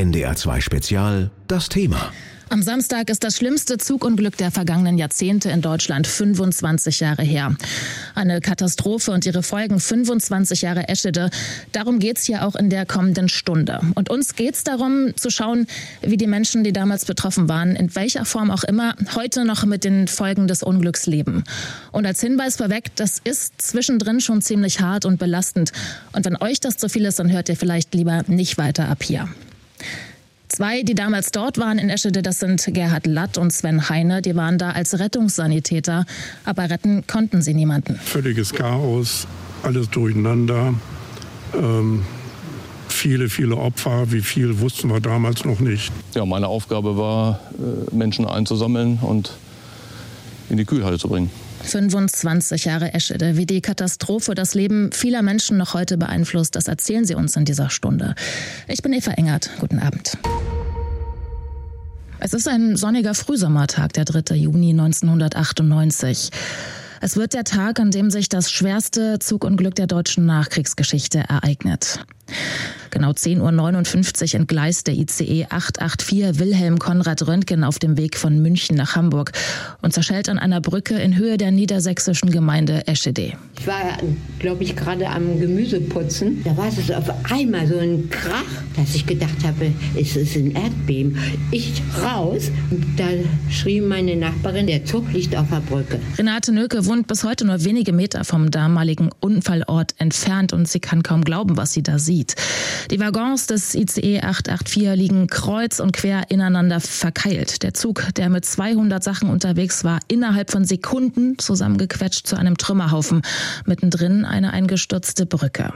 NDR2 Spezial das Thema. Am Samstag ist das schlimmste Zugunglück der vergangenen Jahrzehnte in Deutschland 25 Jahre her. Eine Katastrophe und ihre Folgen 25 Jahre Eschede. Darum geht's hier auch in der kommenden Stunde. Und uns geht's darum zu schauen, wie die Menschen, die damals betroffen waren, in welcher Form auch immer, heute noch mit den Folgen des Unglücks leben. Und als Hinweis vorweg, das ist zwischendrin schon ziemlich hart und belastend. Und wenn euch das zu viel ist, dann hört ihr vielleicht lieber nicht weiter ab hier. Zwei, die damals dort waren in Eschede, das sind Gerhard Latt und Sven Heine. Die waren da als Rettungssanitäter, aber retten konnten sie niemanden. Völliges Chaos, alles durcheinander. Ähm, viele, viele Opfer. Wie viel wussten wir damals noch nicht. Ja, meine Aufgabe war, äh, Menschen einzusammeln und in die Kühlhalle zu bringen. 25 Jahre Eschede. Wie die Katastrophe das Leben vieler Menschen noch heute beeinflusst, das erzählen Sie uns in dieser Stunde. Ich bin Eva Engert. Guten Abend. Es ist ein sonniger Frühsommertag, der 3. Juni 1998. Es wird der Tag, an dem sich das schwerste Zugunglück der deutschen Nachkriegsgeschichte ereignet. Genau 10.59 Uhr entgleist der ICE 884 Wilhelm Konrad Röntgen auf dem Weg von München nach Hamburg und zerschellt an einer Brücke in Höhe der niedersächsischen Gemeinde Eschede. Ich war, glaube ich, gerade am Gemüseputzen. Da war es auf einmal so ein Krach, dass ich gedacht habe, es ist ein Erdbeben. Ich raus, da schrie meine Nachbarin, der Zug liegt auf der Brücke. Renate Nöke wohnt bis heute nur wenige Meter vom damaligen Unfallort entfernt und sie kann kaum glauben, was sie da sieht. Die Waggons des ICE 884 liegen kreuz und quer ineinander verkeilt. Der Zug, der mit 200 Sachen unterwegs war, innerhalb von Sekunden zusammengequetscht zu einem Trümmerhaufen. Mittendrin eine eingestürzte Brücke.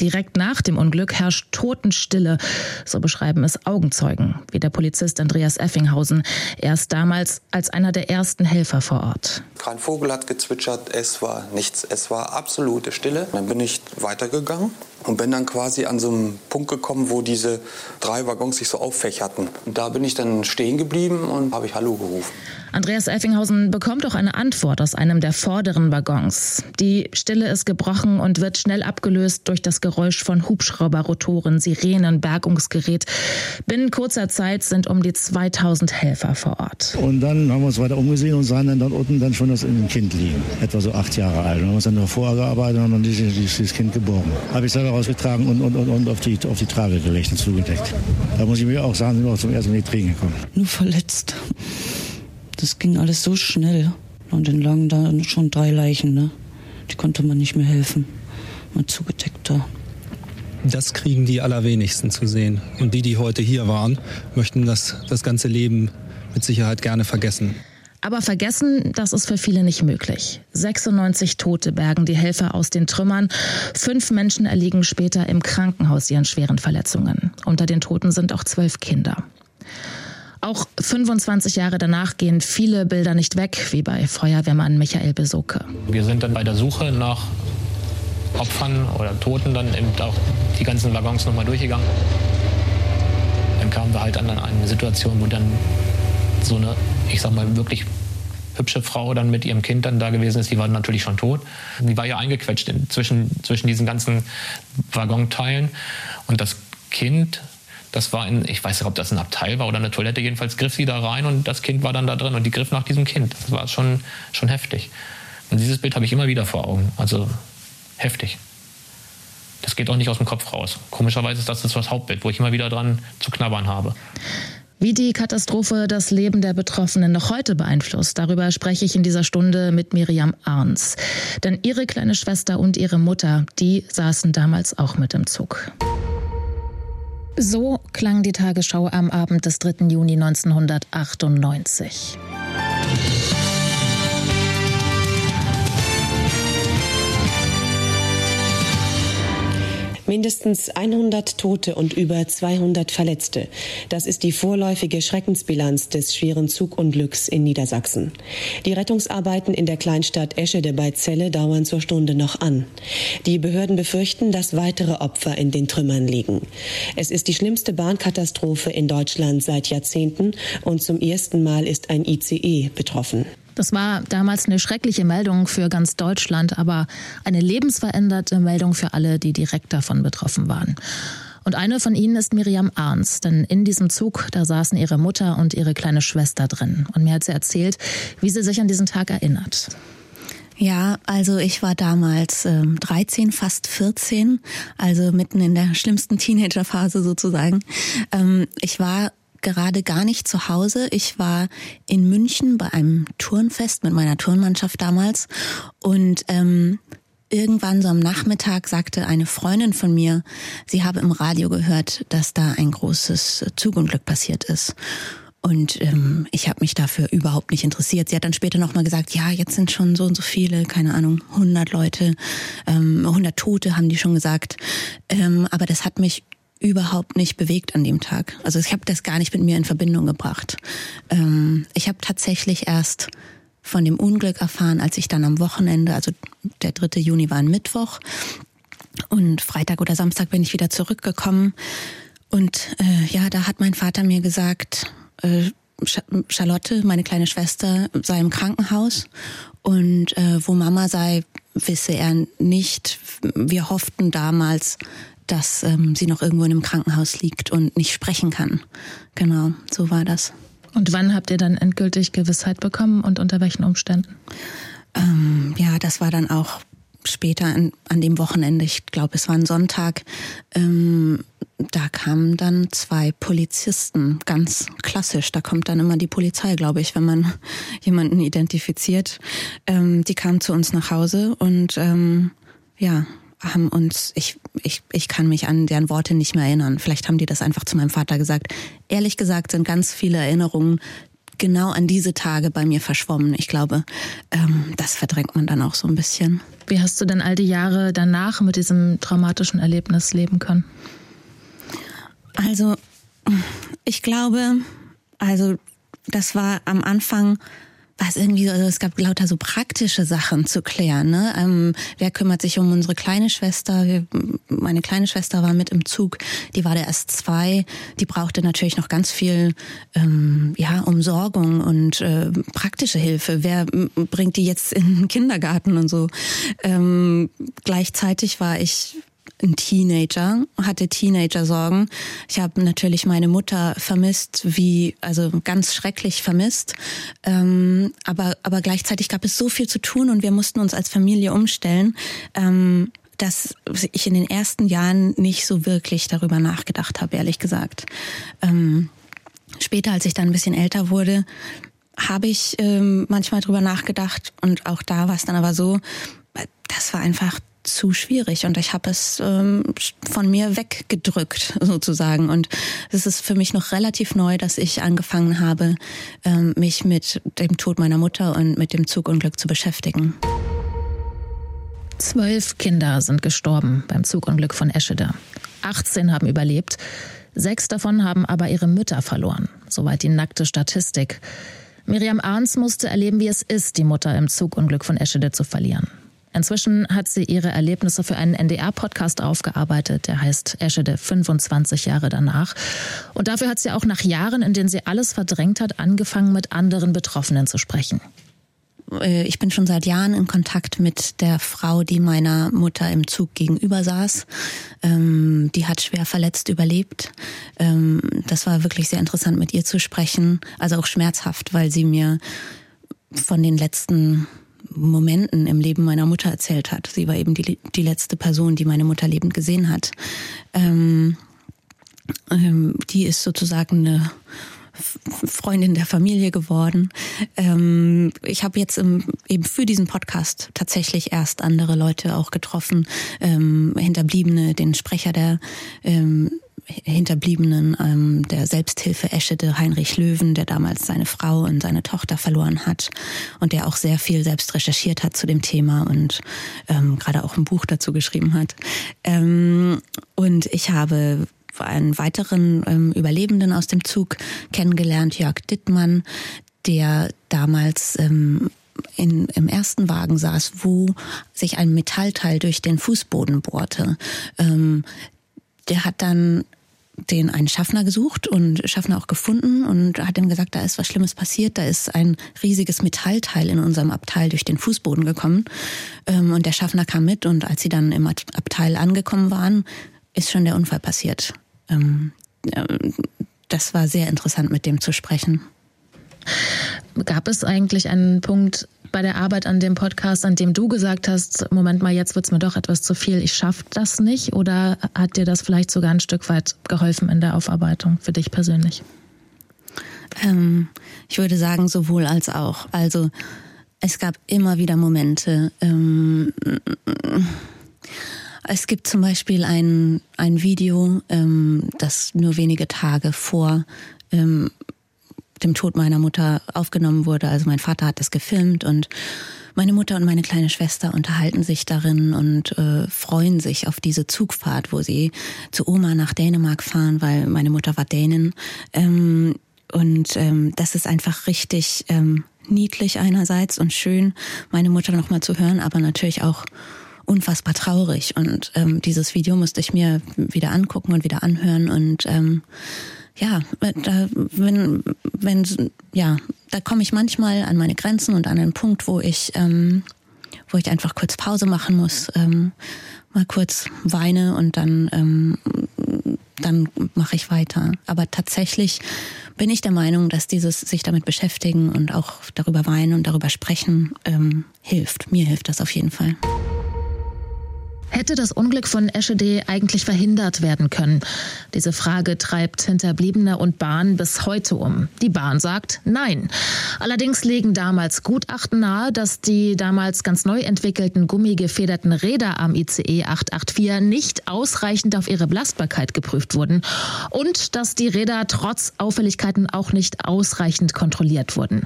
Direkt nach dem Unglück herrscht Totenstille, so beschreiben es Augenzeugen, wie der Polizist Andreas Effinghausen. Er ist damals als einer der ersten Helfer vor Ort. Kein Vogel hat gezwitschert, es war nichts, es war absolute Stille. Dann bin ich weitergegangen und bin dann quasi an so einem Punkt gekommen, wo diese drei Waggons sich so auffächerten. Und da bin ich dann stehen geblieben und habe ich Hallo gerufen. Andreas Effinghausen bekommt auch eine Antwort aus einem der vorderen Waggons. Die Stille ist gebrochen und wird schnell abgelöst durch das Geräusch von Hubschrauberrotoren, Sirenen, Bergungsgerät. Binnen kurzer Zeit sind um die 2000 Helfer vor Ort. Und dann haben wir uns weiter umgesehen und sahen dann dort unten dann schon das Kind liegen, etwa so acht Jahre alt. Und haben uns dann noch vorgearbeitet und dann dieses, dieses Kind geborgen. Habe ich selber rausgetragen und, und, und, und auf, die, auf die Trage gelegt und zugedeckt. Da muss ich mir auch sagen, sind wir auch zum ersten Mal in die Tränen gekommen. Nur verletzt. Das ging alles so schnell. Und dann lagen da schon drei Leichen, ne? Die konnte man nicht mehr helfen. Man zugedeckt da. Das kriegen die allerwenigsten zu sehen. Und die, die heute hier waren, möchten das, das ganze Leben mit Sicherheit gerne vergessen. Aber vergessen, das ist für viele nicht möglich. 96 Tote bergen die Helfer aus den Trümmern. Fünf Menschen erliegen später im Krankenhaus ihren schweren Verletzungen. Unter den Toten sind auch zwölf Kinder. Auch 25 Jahre danach gehen viele Bilder nicht weg, wie bei Feuerwehrmann Michael Besoke. Wir sind dann bei der Suche nach Opfern oder Toten dann eben auch die ganzen Waggons nochmal durchgegangen. Dann kamen wir halt an eine Situation, wo dann so eine, ich sag mal, wirklich hübsche Frau dann mit ihrem Kind dann da gewesen ist. Die war natürlich schon tot. Die war ja eingequetscht in, zwischen, zwischen diesen ganzen Waggonteilen. Und das Kind das war in, ich weiß nicht, ob das ein Abteil war oder eine Toilette, jedenfalls griff sie da rein und das Kind war dann da drin und die griff nach diesem Kind. Das war schon, schon heftig. Und dieses Bild habe ich immer wieder vor Augen. Also heftig. Das geht auch nicht aus dem Kopf raus. Komischerweise ist das das Hauptbild, wo ich immer wieder dran zu knabbern habe. Wie die Katastrophe das Leben der Betroffenen noch heute beeinflusst, darüber spreche ich in dieser Stunde mit Miriam Arns. Denn ihre kleine Schwester und ihre Mutter, die saßen damals auch mit im Zug. So klang die Tagesschau am Abend des 3. Juni 1998. Mindestens 100 Tote und über 200 Verletzte. Das ist die vorläufige Schreckensbilanz des schweren Zugunglücks in Niedersachsen. Die Rettungsarbeiten in der Kleinstadt Eschede bei Celle dauern zur Stunde noch an. Die Behörden befürchten, dass weitere Opfer in den Trümmern liegen. Es ist die schlimmste Bahnkatastrophe in Deutschland seit Jahrzehnten und zum ersten Mal ist ein ICE betroffen. Das war damals eine schreckliche Meldung für ganz Deutschland, aber eine lebensveränderte Meldung für alle, die direkt davon betroffen waren. Und eine von ihnen ist Miriam Arns, denn in diesem Zug, da saßen ihre Mutter und ihre kleine Schwester drin. Und mir hat sie erzählt, wie sie sich an diesen Tag erinnert. Ja, also ich war damals ähm, 13, fast 14, also mitten in der schlimmsten Teenagerphase sozusagen. Ähm, ich war gerade gar nicht zu Hause. Ich war in München bei einem Turnfest mit meiner Turnmannschaft damals und ähm, irgendwann so am Nachmittag sagte eine Freundin von mir, sie habe im Radio gehört, dass da ein großes Zugunglück passiert ist. Und ähm, ich habe mich dafür überhaupt nicht interessiert. Sie hat dann später nochmal gesagt, ja, jetzt sind schon so und so viele, keine Ahnung, 100 Leute, ähm, 100 Tote haben die schon gesagt. Ähm, aber das hat mich überhaupt nicht bewegt an dem Tag. Also ich habe das gar nicht mit mir in Verbindung gebracht. Ähm, ich habe tatsächlich erst von dem Unglück erfahren, als ich dann am Wochenende, also der 3. Juni war ein Mittwoch und Freitag oder Samstag bin ich wieder zurückgekommen. Und äh, ja, da hat mein Vater mir gesagt, äh, Charlotte, meine kleine Schwester, sei im Krankenhaus und äh, wo Mama sei, wisse er nicht. Wir hofften damals, dass ähm, sie noch irgendwo in einem Krankenhaus liegt und nicht sprechen kann. Genau, so war das. Und wann habt ihr dann endgültig Gewissheit bekommen und unter welchen Umständen? Ähm, ja, das war dann auch später an, an dem Wochenende, ich glaube, es war ein Sonntag, ähm, da kamen dann zwei Polizisten, ganz klassisch. Da kommt dann immer die Polizei, glaube ich, wenn man jemanden identifiziert. Ähm, die kamen zu uns nach Hause und ähm, ja, haben uns, ich, ich, ich kann mich an deren Worte nicht mehr erinnern. Vielleicht haben die das einfach zu meinem Vater gesagt. Ehrlich gesagt sind ganz viele Erinnerungen genau an diese Tage bei mir verschwommen. Ich glaube, ähm, das verdrängt man dann auch so ein bisschen. Wie hast du denn all die Jahre danach mit diesem traumatischen Erlebnis leben können? Also, ich glaube, also das war am Anfang was irgendwie so, also es gab lauter so praktische Sachen zu klären. Ne? Ähm, wer kümmert sich um unsere kleine Schwester? Wir, meine kleine Schwester war mit im Zug, die war der erst zwei, die brauchte natürlich noch ganz viel ähm, ja, Umsorgung und äh, praktische Hilfe. Wer bringt die jetzt in den Kindergarten und so? Ähm, gleichzeitig war ich ein Teenager, hatte Teenager-Sorgen. Ich habe natürlich meine Mutter vermisst, wie, also ganz schrecklich vermisst. Ähm, aber, aber gleichzeitig gab es so viel zu tun und wir mussten uns als Familie umstellen, ähm, dass ich in den ersten Jahren nicht so wirklich darüber nachgedacht habe, ehrlich gesagt. Ähm, später, als ich dann ein bisschen älter wurde, habe ich ähm, manchmal drüber nachgedacht und auch da war es dann aber so, das war einfach zu schwierig und ich habe es ähm, von mir weggedrückt sozusagen. Und es ist für mich noch relativ neu, dass ich angefangen habe, ähm, mich mit dem Tod meiner Mutter und mit dem Zugunglück zu beschäftigen. Zwölf Kinder sind gestorben beim Zugunglück von Eschede. 18 haben überlebt. Sechs davon haben aber ihre Mütter verloren. Soweit die nackte Statistik. Miriam Arns musste erleben, wie es ist, die Mutter im Zugunglück von Eschede zu verlieren. Inzwischen hat sie ihre Erlebnisse für einen NDR-Podcast aufgearbeitet, der heißt Eschede 25 Jahre danach. Und dafür hat sie auch nach Jahren, in denen sie alles verdrängt hat, angefangen, mit anderen Betroffenen zu sprechen. Äh, ich bin schon seit Jahren in Kontakt mit der Frau, die meiner Mutter im Zug gegenüber saß. Ähm, die hat schwer verletzt überlebt. Ähm, das war wirklich sehr interessant, mit ihr zu sprechen. Also auch schmerzhaft, weil sie mir von den letzten Momenten im Leben meiner Mutter erzählt hat. Sie war eben die, die letzte Person, die meine Mutter lebend gesehen hat. Ähm, ähm, die ist sozusagen eine Freundin der Familie geworden. Ähm, ich habe jetzt im, eben für diesen Podcast tatsächlich erst andere Leute auch getroffen, ähm, Hinterbliebene, den Sprecher der ähm, Hinterbliebenen ähm, der Selbsthilfe Eschede Heinrich Löwen, der damals seine Frau und seine Tochter verloren hat und der auch sehr viel selbst recherchiert hat zu dem Thema und ähm, gerade auch ein Buch dazu geschrieben hat. Ähm, und ich habe einen weiteren ähm, Überlebenden aus dem Zug kennengelernt, Jörg Dittmann, der damals ähm, in, im ersten Wagen saß, wo sich ein Metallteil durch den Fußboden bohrte. Ähm, der hat dann den einen Schaffner gesucht und Schaffner auch gefunden und hat ihm gesagt, da ist was Schlimmes passiert, da ist ein riesiges Metallteil in unserem Abteil durch den Fußboden gekommen. Ähm, und der Schaffner kam mit und als sie dann im Abteil angekommen waren, ist schon der Unfall passiert. Ähm, das war sehr interessant, mit dem zu sprechen. Gab es eigentlich einen Punkt bei der Arbeit an dem Podcast, an dem du gesagt hast, Moment mal, jetzt wird es mir doch etwas zu viel, ich schaffe das nicht? Oder hat dir das vielleicht sogar ein Stück weit geholfen in der Aufarbeitung für dich persönlich? Ähm, ich würde sagen, sowohl als auch. Also es gab immer wieder Momente. Ähm, es gibt zum Beispiel ein, ein Video, ähm, das nur wenige Tage vor ähm, dem Tod meiner Mutter aufgenommen wurde. Also mein Vater hat das gefilmt und meine Mutter und meine kleine Schwester unterhalten sich darin und äh, freuen sich auf diese Zugfahrt, wo sie zu Oma nach Dänemark fahren, weil meine Mutter war Dänin. Ähm, und ähm, das ist einfach richtig ähm, niedlich einerseits und schön, meine Mutter nochmal zu hören, aber natürlich auch unfassbar traurig. Und ähm, dieses Video musste ich mir wieder angucken und wieder anhören und ähm, ja, da, wenn, wenn, ja, da komme ich manchmal an meine Grenzen und an einen Punkt, wo ich, ähm, wo ich einfach kurz Pause machen muss, ähm, mal kurz weine und dann, ähm, dann mache ich weiter. Aber tatsächlich bin ich der Meinung, dass dieses sich damit beschäftigen und auch darüber weinen und darüber sprechen ähm, hilft. Mir hilft das auf jeden Fall. Hätte das Unglück von Eschede eigentlich verhindert werden können? Diese Frage treibt Hinterbliebene und Bahn bis heute um. Die Bahn sagt nein. Allerdings legen damals Gutachten nahe, dass die damals ganz neu entwickelten gummigefederten Räder am ICE 884 nicht ausreichend auf ihre Belastbarkeit geprüft wurden und dass die Räder trotz Auffälligkeiten auch nicht ausreichend kontrolliert wurden.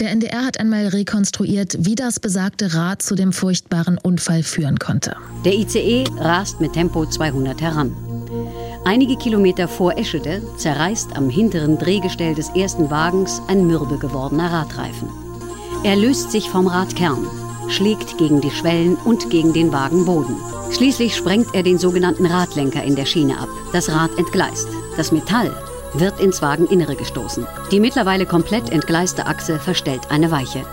Der NDR hat einmal rekonstruiert, wie das besagte Rad zu dem furchtbaren Unfall führen konnte. Der der ICE rast mit Tempo 200 heran. Einige Kilometer vor Eschede zerreißt am hinteren Drehgestell des ersten Wagens ein mürbe gewordener Radreifen. Er löst sich vom Radkern, schlägt gegen die Schwellen und gegen den Wagenboden. Schließlich sprengt er den sogenannten Radlenker in der Schiene ab. Das Rad entgleist. Das Metall wird ins Wageninnere gestoßen. Die mittlerweile komplett entgleiste Achse verstellt eine Weiche.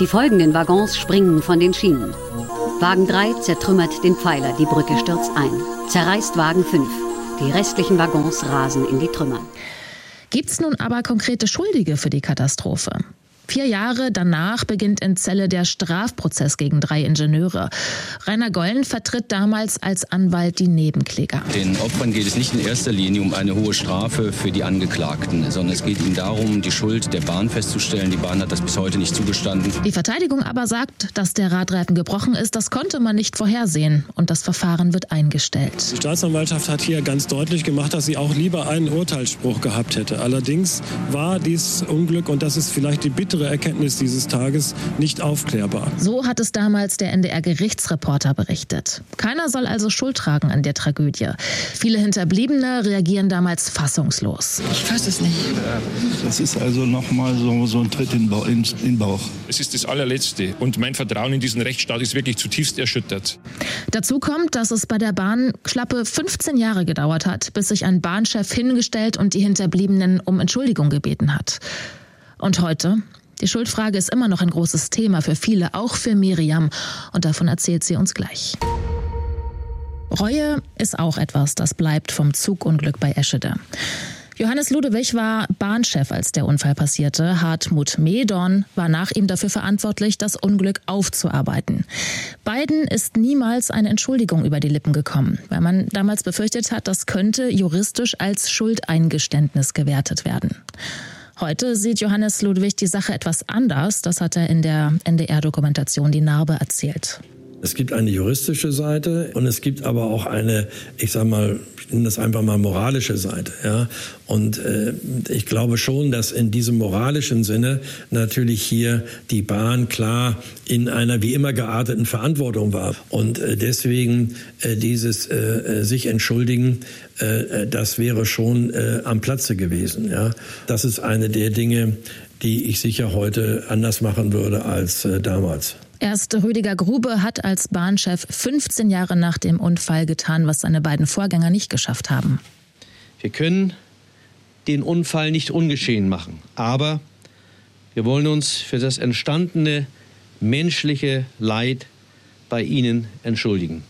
Die folgenden Waggons springen von den Schienen. Wagen 3 zertrümmert den Pfeiler, die Brücke stürzt ein. Zerreißt Wagen 5. Die restlichen Waggons rasen in die Trümmer. Gibt's nun aber konkrete Schuldige für die Katastrophe? Vier Jahre danach beginnt in Celle der Strafprozess gegen drei Ingenieure. Rainer Gollen vertritt damals als Anwalt die Nebenkläger. Den Opfern geht es nicht in erster Linie um eine hohe Strafe für die Angeklagten, sondern es geht ihnen darum, die Schuld der Bahn festzustellen. Die Bahn hat das bis heute nicht zugestanden. Die Verteidigung aber sagt, dass der Radreifen gebrochen ist. Das konnte man nicht vorhersehen und das Verfahren wird eingestellt. Die Staatsanwaltschaft hat hier ganz deutlich gemacht, dass sie auch lieber einen Urteilsspruch gehabt hätte. Allerdings war dies Unglück und das ist vielleicht die bittere bittere Erkenntnis dieses Tages nicht aufklärbar. So hat es damals der NDR-Gerichtsreporter berichtet. Keiner soll also Schuld tragen an der Tragödie. Viele Hinterbliebene reagieren damals fassungslos. Ich fasse es nicht. Das ist also nochmal so, so ein Tritt in den Bauch. Es ist das allerletzte und mein Vertrauen in diesen Rechtsstaat ist wirklich zutiefst erschüttert. Dazu kommt, dass es bei der Bahn schlappe 15 Jahre gedauert hat, bis sich ein Bahnchef hingestellt und die Hinterbliebenen um Entschuldigung gebeten hat. Und heute? Die Schuldfrage ist immer noch ein großes Thema für viele, auch für Miriam. Und davon erzählt sie uns gleich. Reue ist auch etwas, das bleibt vom Zugunglück bei Eschede. Johannes Ludewig war Bahnchef, als der Unfall passierte. Hartmut Medorn war nach ihm dafür verantwortlich, das Unglück aufzuarbeiten. Beiden ist niemals eine Entschuldigung über die Lippen gekommen, weil man damals befürchtet hat, das könnte juristisch als Schuldeingeständnis gewertet werden. Heute sieht Johannes Ludwig die Sache etwas anders. Das hat er in der NDR-Dokumentation Die Narbe erzählt. Es gibt eine juristische Seite und es gibt aber auch eine, ich sag mal, ich nenne das einfach mal moralische Seite. Ja? Und äh, ich glaube schon, dass in diesem moralischen Sinne natürlich hier die Bahn klar in einer wie immer gearteten Verantwortung war. Und äh, deswegen äh, dieses äh, äh sich entschuldigen äh, das wäre schon am Platze gewesen. Ja? Das ist eine der Dinge, die ich sicher heute anders machen würde als damals. Erst Rüdiger Grube hat als Bahnchef 15 Jahre nach dem Unfall getan, was seine beiden Vorgänger nicht geschafft haben. Wir können den Unfall nicht ungeschehen machen, aber wir wollen uns für das entstandene menschliche Leid bei Ihnen entschuldigen.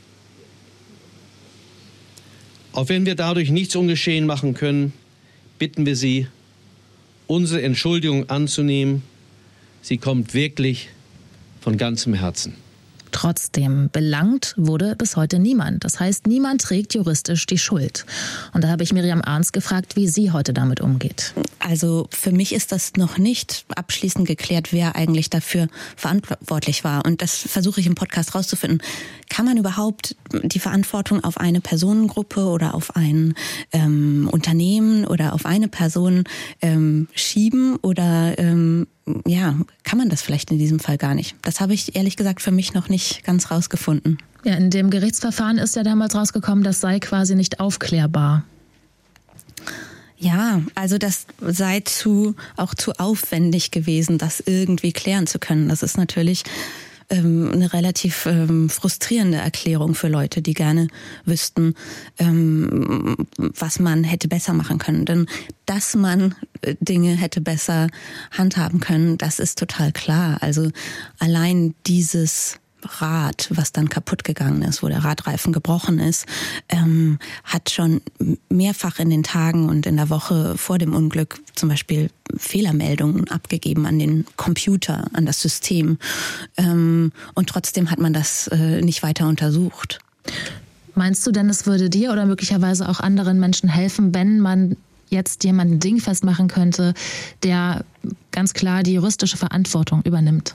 Auch wenn wir dadurch nichts ungeschehen machen können, bitten wir Sie, unsere Entschuldigung anzunehmen. Sie kommt wirklich von ganzem Herzen. Trotzdem belangt wurde bis heute niemand. Das heißt, niemand trägt juristisch die Schuld. Und da habe ich Miriam Arns gefragt, wie sie heute damit umgeht. Also für mich ist das noch nicht abschließend geklärt, wer eigentlich dafür verantwortlich war. Und das versuche ich im Podcast rauszufinden. Kann man überhaupt die Verantwortung auf eine Personengruppe oder auf ein ähm, Unternehmen oder auf eine Person ähm, schieben oder ähm, ja, kann man das vielleicht in diesem Fall gar nicht. Das habe ich ehrlich gesagt für mich noch nicht ganz rausgefunden. Ja, in dem Gerichtsverfahren ist ja damals rausgekommen, das sei quasi nicht aufklärbar. Ja, also das sei zu auch zu aufwendig gewesen, das irgendwie klären zu können. Das ist natürlich ähm, eine relativ ähm, frustrierende Erklärung für Leute, die gerne wüssten, ähm, was man hätte besser machen können. Denn dass man äh, Dinge hätte besser handhaben können, das ist total klar. Also allein dieses Rad, was dann kaputt gegangen ist, wo der Radreifen gebrochen ist, ähm, hat schon mehrfach in den Tagen und in der Woche vor dem Unglück zum Beispiel Fehlermeldungen abgegeben an den Computer, an das System. Ähm, und trotzdem hat man das äh, nicht weiter untersucht. Meinst du denn, es würde dir oder möglicherweise auch anderen Menschen helfen, wenn man jetzt jemanden dingfest machen könnte, der ganz klar die juristische Verantwortung übernimmt?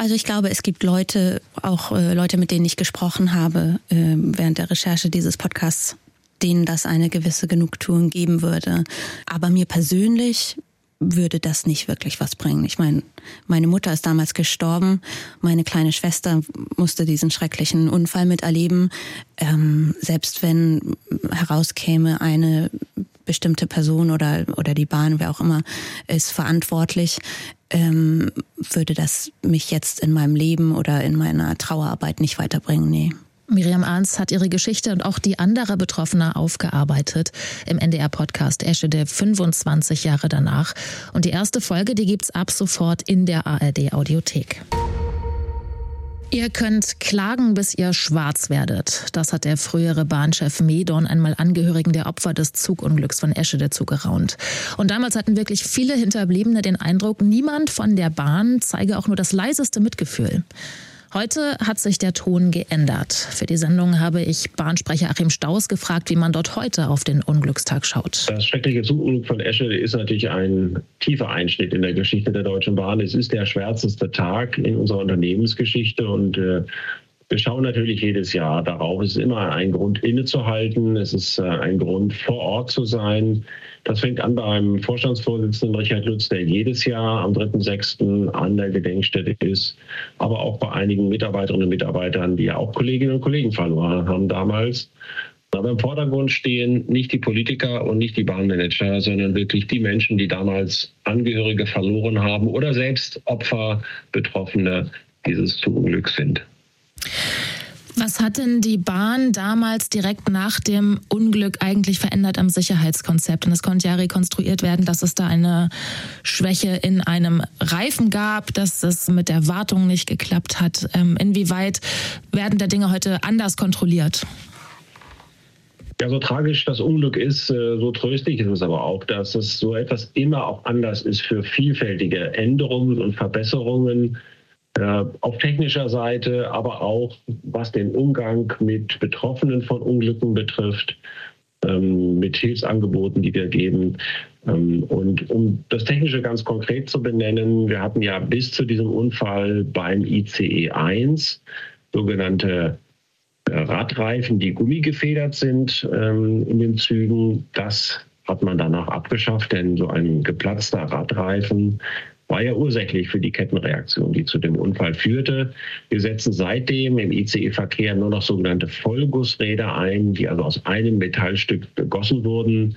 Also ich glaube, es gibt Leute, auch äh, Leute, mit denen ich gesprochen habe äh, während der Recherche dieses Podcasts, denen das eine gewisse Genugtuung geben würde. Aber mir persönlich würde das nicht wirklich was bringen. Ich meine, meine Mutter ist damals gestorben, meine kleine Schwester musste diesen schrecklichen Unfall miterleben. Ähm, selbst wenn herauskäme, eine bestimmte Person oder, oder die Bahn, wer auch immer, ist verantwortlich, ähm, würde das mich jetzt in meinem Leben oder in meiner Trauerarbeit nicht weiterbringen. Nee. Miriam Arns hat ihre Geschichte und auch die anderer Betroffener aufgearbeitet im NDR-Podcast Esche der 25 Jahre danach. Und die erste Folge, die gibt's ab sofort in der ARD-Audiothek. Ihr könnt klagen, bis ihr schwarz werdet. Das hat der frühere Bahnchef Medon einmal Angehörigen der Opfer des Zugunglücks von Eschede zugeraunt. Und damals hatten wirklich viele Hinterbliebene den Eindruck, niemand von der Bahn zeige auch nur das leiseste Mitgefühl. Heute hat sich der Ton geändert. Für die Sendung habe ich Bahnsprecher Achim Staus gefragt, wie man dort heute auf den Unglückstag schaut. Das schreckliche Zugunglück von Esche ist natürlich ein tiefer Einschnitt in der Geschichte der Deutschen Bahn. Es ist der schwärzeste Tag in unserer Unternehmensgeschichte und äh, wir schauen natürlich jedes Jahr darauf. Es ist immer ein Grund innezuhalten. Es ist äh, ein Grund vor Ort zu sein. Das fängt an beim Vorstandsvorsitzenden Richard Lutz, der jedes Jahr am 3.6. an der Gedenkstätte ist, aber auch bei einigen Mitarbeiterinnen und Mitarbeitern, die ja auch Kolleginnen und Kollegen verloren haben damals. Aber im Vordergrund stehen nicht die Politiker und nicht die Bahnmanager, sondern wirklich die Menschen, die damals Angehörige verloren haben oder selbst Opfer, Betroffene dieses Zugunglücks sind. Was hat denn die Bahn damals direkt nach dem Unglück eigentlich verändert am Sicherheitskonzept? Und es konnte ja rekonstruiert werden, dass es da eine Schwäche in einem Reifen gab, dass es mit der Wartung nicht geklappt hat. Ähm, inwieweit werden da Dinge heute anders kontrolliert? Ja, so tragisch das Unglück ist, äh, so tröstlich ist es aber auch, dass es so etwas immer auch anders ist für vielfältige Änderungen und Verbesserungen auf technischer Seite, aber auch was den Umgang mit Betroffenen von Unglücken betrifft, ähm, mit Hilfsangeboten, die wir geben. Ähm, und um das Technische ganz konkret zu benennen, wir hatten ja bis zu diesem Unfall beim ICE 1 sogenannte äh, Radreifen, die gummigefedert sind ähm, in den Zügen. Das hat man danach abgeschafft, denn so ein geplatzter Radreifen war ja ursächlich für die Kettenreaktion, die zu dem Unfall führte. Wir setzen seitdem im ICE-Verkehr nur noch sogenannte Vollgussräder ein, die also aus einem Metallstück gegossen wurden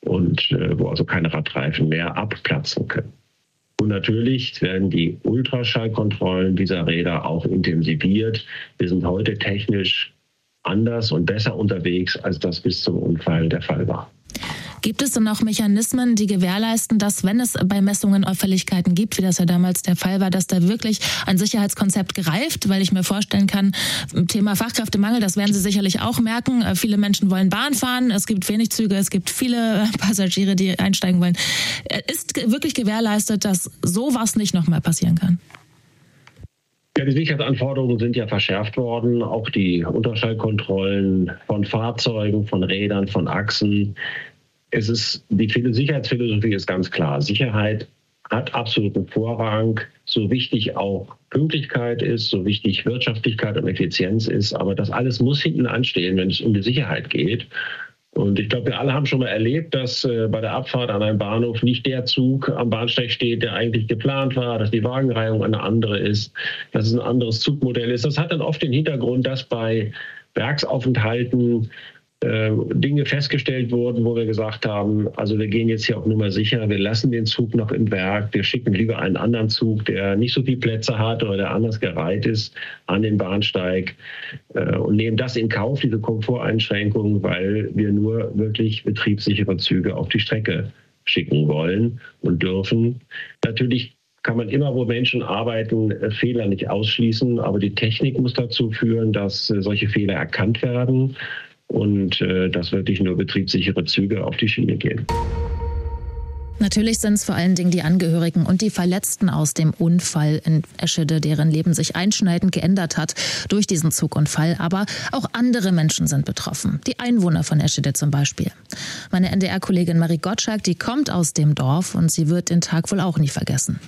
und äh, wo also keine Radreifen mehr abplatzen können. Und natürlich werden die Ultraschallkontrollen dieser Räder auch intensiviert. Wir sind heute technisch anders und besser unterwegs, als das bis zum Unfall der Fall war. Gibt es denn noch Mechanismen, die gewährleisten, dass wenn es bei Messungen Auffälligkeiten gibt, wie das ja damals der Fall war, dass da wirklich ein Sicherheitskonzept greift? Weil ich mir vorstellen kann, Thema Fachkräftemangel, das werden Sie sicherlich auch merken. Äh, viele Menschen wollen Bahn fahren, es gibt wenig Züge, es gibt viele Passagiere, die einsteigen wollen. Äh, ist wirklich gewährleistet, dass sowas nicht nochmal passieren kann? Ja, die Sicherheitsanforderungen sind ja verschärft worden. Auch die Unterschallkontrollen von Fahrzeugen, von Rädern, von Achsen. Es ist, die Sicherheitsphilosophie ist ganz klar. Sicherheit hat absoluten Vorrang. So wichtig auch Pünktlichkeit ist, so wichtig Wirtschaftlichkeit und Effizienz ist. Aber das alles muss hinten anstehen, wenn es um die Sicherheit geht. Und ich glaube, wir alle haben schon mal erlebt, dass äh, bei der Abfahrt an einem Bahnhof nicht der Zug am Bahnsteig steht, der eigentlich geplant war, dass die Wagenreihung eine andere ist, dass es ein anderes Zugmodell ist. Das hat dann oft den Hintergrund, dass bei Werksaufenthalten äh, Dinge festgestellt wurden, wo wir gesagt haben, also wir gehen jetzt hier auf Nummer sicher, wir lassen den Zug noch im Werk, wir schicken lieber einen anderen Zug, der nicht so viele Plätze hat oder der anders gereiht ist, an den Bahnsteig äh, und nehmen das in Kauf, diese Komforteinschränkungen, weil wir nur wirklich betriebssichere Züge auf die Strecke schicken wollen und dürfen. Natürlich kann man immer, wo Menschen arbeiten, äh, Fehler nicht ausschließen, aber die Technik muss dazu führen, dass solche Fehler erkannt werden und äh, dass wirklich nur betriebssichere Züge auf die Schiene gehen. Natürlich sind es vor allen Dingen die Angehörigen und die Verletzten aus dem Unfall in Eschede, deren Leben sich einschneidend geändert hat durch diesen Zugunfall. Aber auch andere Menschen sind betroffen. Die Einwohner von Eschede zum Beispiel. Meine NDR-Kollegin Marie Gottschalk, die kommt aus dem Dorf und sie wird den Tag wohl auch nie vergessen.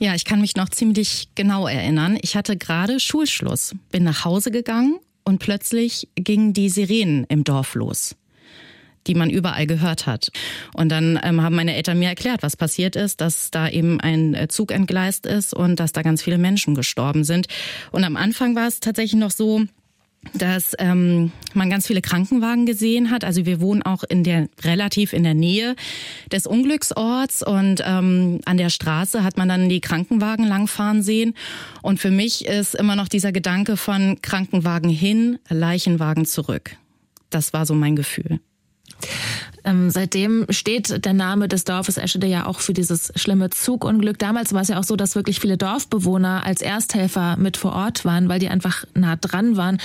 Ja, ich kann mich noch ziemlich genau erinnern. Ich hatte gerade Schulschluss, bin nach Hause gegangen und plötzlich gingen die Sirenen im Dorf los die man überall gehört hat. Und dann ähm, haben meine Eltern mir erklärt, was passiert ist, dass da eben ein äh, Zug entgleist ist und dass da ganz viele Menschen gestorben sind. Und am Anfang war es tatsächlich noch so, dass ähm, man ganz viele Krankenwagen gesehen hat. Also wir wohnen auch in der relativ in der Nähe des Unglücksorts und ähm, an der Straße hat man dann die Krankenwagen langfahren sehen. Und für mich ist immer noch dieser Gedanke von Krankenwagen hin, Leichenwagen zurück. Das war so mein Gefühl. Ähm, seitdem steht der Name des Dorfes Eschede ja auch für dieses schlimme Zugunglück. Damals war es ja auch so, dass wirklich viele Dorfbewohner als Ersthelfer mit vor Ort waren, weil die einfach nah dran waren.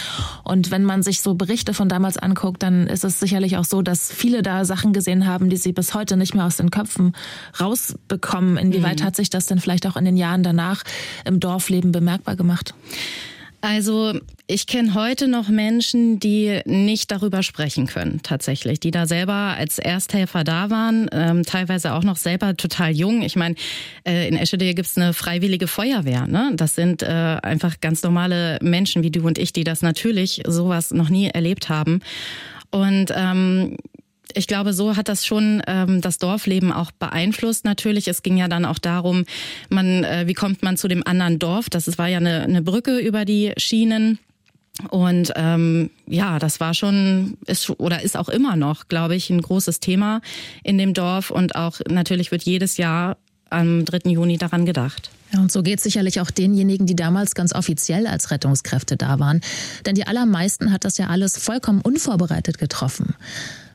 Und wenn man sich so Berichte von damals anguckt, dann ist es sicherlich auch so, dass viele da Sachen gesehen haben, die sie bis heute nicht mehr aus den Köpfen rausbekommen. Inwieweit mhm. hat sich das denn vielleicht auch in den Jahren danach im Dorfleben bemerkbar gemacht? Also ich kenne heute noch Menschen, die nicht darüber sprechen können, tatsächlich, die da selber als Ersthelfer da waren, ähm, teilweise auch noch selber total jung. Ich meine, äh, in Eschede gibt's eine freiwillige Feuerwehr. Ne? Das sind äh, einfach ganz normale Menschen wie du und ich, die das natürlich sowas noch nie erlebt haben. Und ähm, ich glaube, so hat das schon ähm, das Dorfleben auch beeinflusst. Natürlich, es ging ja dann auch darum, man, äh, wie kommt man zu dem anderen Dorf? Das war ja eine, eine Brücke über die Schienen. Und ähm, ja, das war schon, ist oder ist auch immer noch, glaube ich, ein großes Thema in dem Dorf. Und auch natürlich wird jedes Jahr am 3. Juni daran gedacht. Ja, und so geht es sicherlich auch denjenigen, die damals ganz offiziell als Rettungskräfte da waren. Denn die allermeisten hat das ja alles vollkommen unvorbereitet getroffen.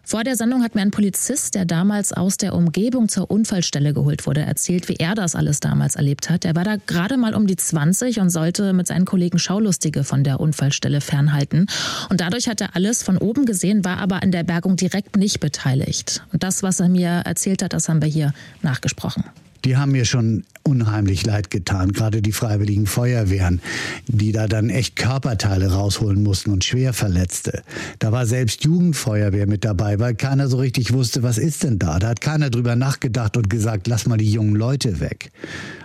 Vor der Sendung hat mir ein Polizist, der damals aus der Umgebung zur Unfallstelle geholt wurde, erzählt, wie er das alles damals erlebt hat. Er war da gerade mal um die 20 und sollte mit seinen Kollegen Schaulustige von der Unfallstelle fernhalten. Und dadurch hat er alles von oben gesehen, war aber an der Bergung direkt nicht beteiligt. Und das, was er mir erzählt hat, das haben wir hier nachgesprochen die haben mir schon unheimlich leid getan. Gerade die freiwilligen Feuerwehren, die da dann echt Körperteile rausholen mussten und schwer Verletzte. Da war selbst Jugendfeuerwehr mit dabei, weil keiner so richtig wusste, was ist denn da. Da hat keiner drüber nachgedacht und gesagt, lass mal die jungen Leute weg.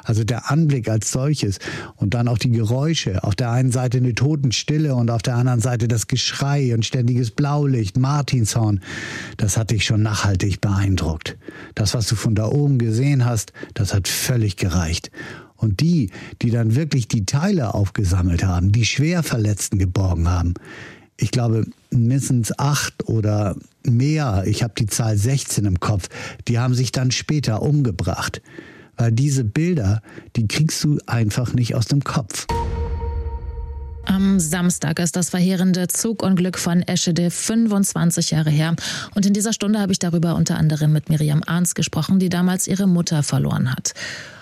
Also der Anblick als solches und dann auch die Geräusche. Auf der einen Seite eine Totenstille und auf der anderen Seite das Geschrei und ständiges Blaulicht, Martinshorn. Das hat dich schon nachhaltig beeindruckt. Das, was du von da oben gesehen hast, das hat völlig gereicht. Und die, die dann wirklich die Teile aufgesammelt haben, die Schwerverletzten geborgen haben, ich glaube, mindestens acht oder mehr, ich habe die Zahl 16 im Kopf, die haben sich dann später umgebracht. Weil diese Bilder, die kriegst du einfach nicht aus dem Kopf. Am Samstag ist das verheerende Zugunglück von Eschede 25 Jahre her. Und in dieser Stunde habe ich darüber unter anderem mit Miriam Arns gesprochen, die damals ihre Mutter verloren hat.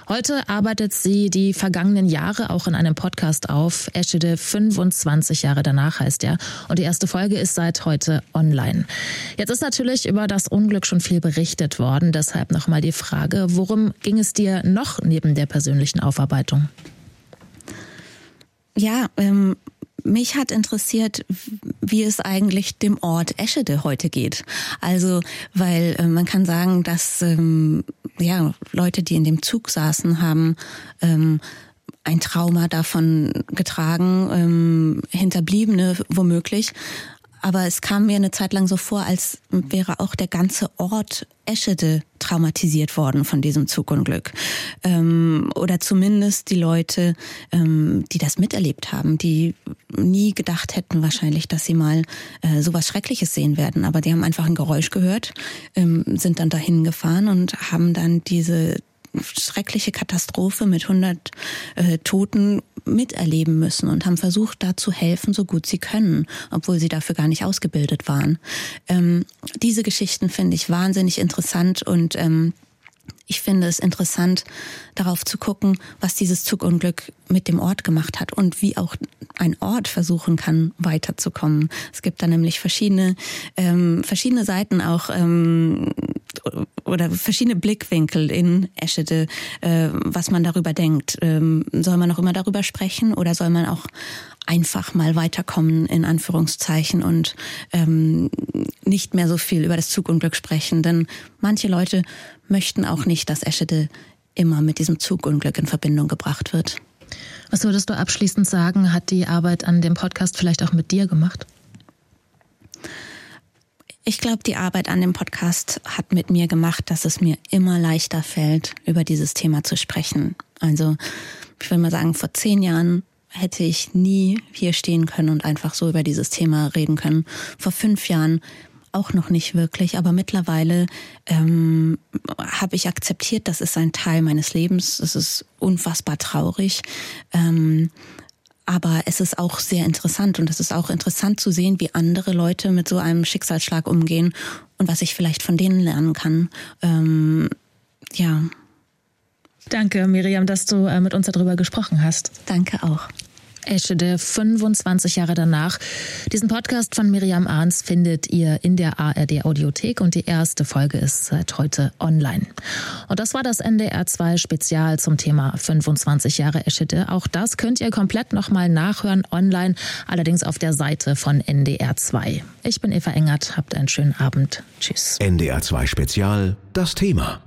Heute arbeitet sie die vergangenen Jahre auch in einem Podcast auf. Eschede 25 Jahre danach heißt er. Und die erste Folge ist seit heute online. Jetzt ist natürlich über das Unglück schon viel berichtet worden. Deshalb nochmal die Frage, worum ging es dir noch neben der persönlichen Aufarbeitung? Ja, ähm, mich hat interessiert, wie es eigentlich dem Ort Eschede heute geht. Also, weil äh, man kann sagen, dass ähm, ja Leute, die in dem Zug saßen, haben ähm, ein Trauma davon getragen, ähm, Hinterbliebene womöglich. Aber es kam mir eine Zeit lang so vor, als wäre auch der ganze Ort Eschede traumatisiert worden von diesem Zugunglück. Ähm, oder zumindest die Leute, ähm, die das miterlebt haben, die nie gedacht hätten wahrscheinlich, dass sie mal äh, sowas Schreckliches sehen werden. Aber die haben einfach ein Geräusch gehört, ähm, sind dann dahin gefahren und haben dann diese schreckliche Katastrophe mit 100 äh, Toten miterleben müssen und haben versucht, da zu helfen, so gut sie können, obwohl sie dafür gar nicht ausgebildet waren. Ähm, diese Geschichten finde ich wahnsinnig interessant und ähm, ich finde es interessant, darauf zu gucken, was dieses Zugunglück mit dem Ort gemacht hat und wie auch ein Ort versuchen kann, weiterzukommen. Es gibt da nämlich verschiedene, ähm, verschiedene Seiten auch ähm, oder verschiedene Blickwinkel in Eschede, äh, was man darüber denkt. Ähm, soll man noch immer darüber sprechen oder soll man auch einfach mal weiterkommen in Anführungszeichen und ähm, nicht mehr so viel über das Zugunglück sprechen. Denn manche Leute möchten auch nicht, dass Eschede immer mit diesem Zugunglück in Verbindung gebracht wird. Was würdest du abschließend sagen, hat die Arbeit an dem Podcast vielleicht auch mit dir gemacht? Ich glaube, die Arbeit an dem Podcast hat mit mir gemacht, dass es mir immer leichter fällt, über dieses Thema zu sprechen. Also, ich will mal sagen, vor zehn Jahren hätte ich nie hier stehen können und einfach so über dieses Thema reden können. Vor fünf Jahren auch noch nicht wirklich, aber mittlerweile ähm, habe ich akzeptiert, das ist ein Teil meines Lebens. Es ist unfassbar traurig. Ähm, aber es ist auch sehr interessant und es ist auch interessant zu sehen, wie andere Leute mit so einem Schicksalsschlag umgehen und was ich vielleicht von denen lernen kann. Ähm, ja. Danke, Miriam, dass du äh, mit uns darüber gesprochen hast. Danke auch. Eschede 25 Jahre danach. Diesen Podcast von Miriam Ahns findet ihr in der ARD Audiothek und die erste Folge ist seit heute online. Und das war das NDR 2 Spezial zum Thema 25 Jahre Eschede. Auch das könnt ihr komplett nochmal nachhören online, allerdings auf der Seite von NDR 2. Ich bin Eva Engert, habt einen schönen Abend. Tschüss. NDR 2 Spezial, das Thema.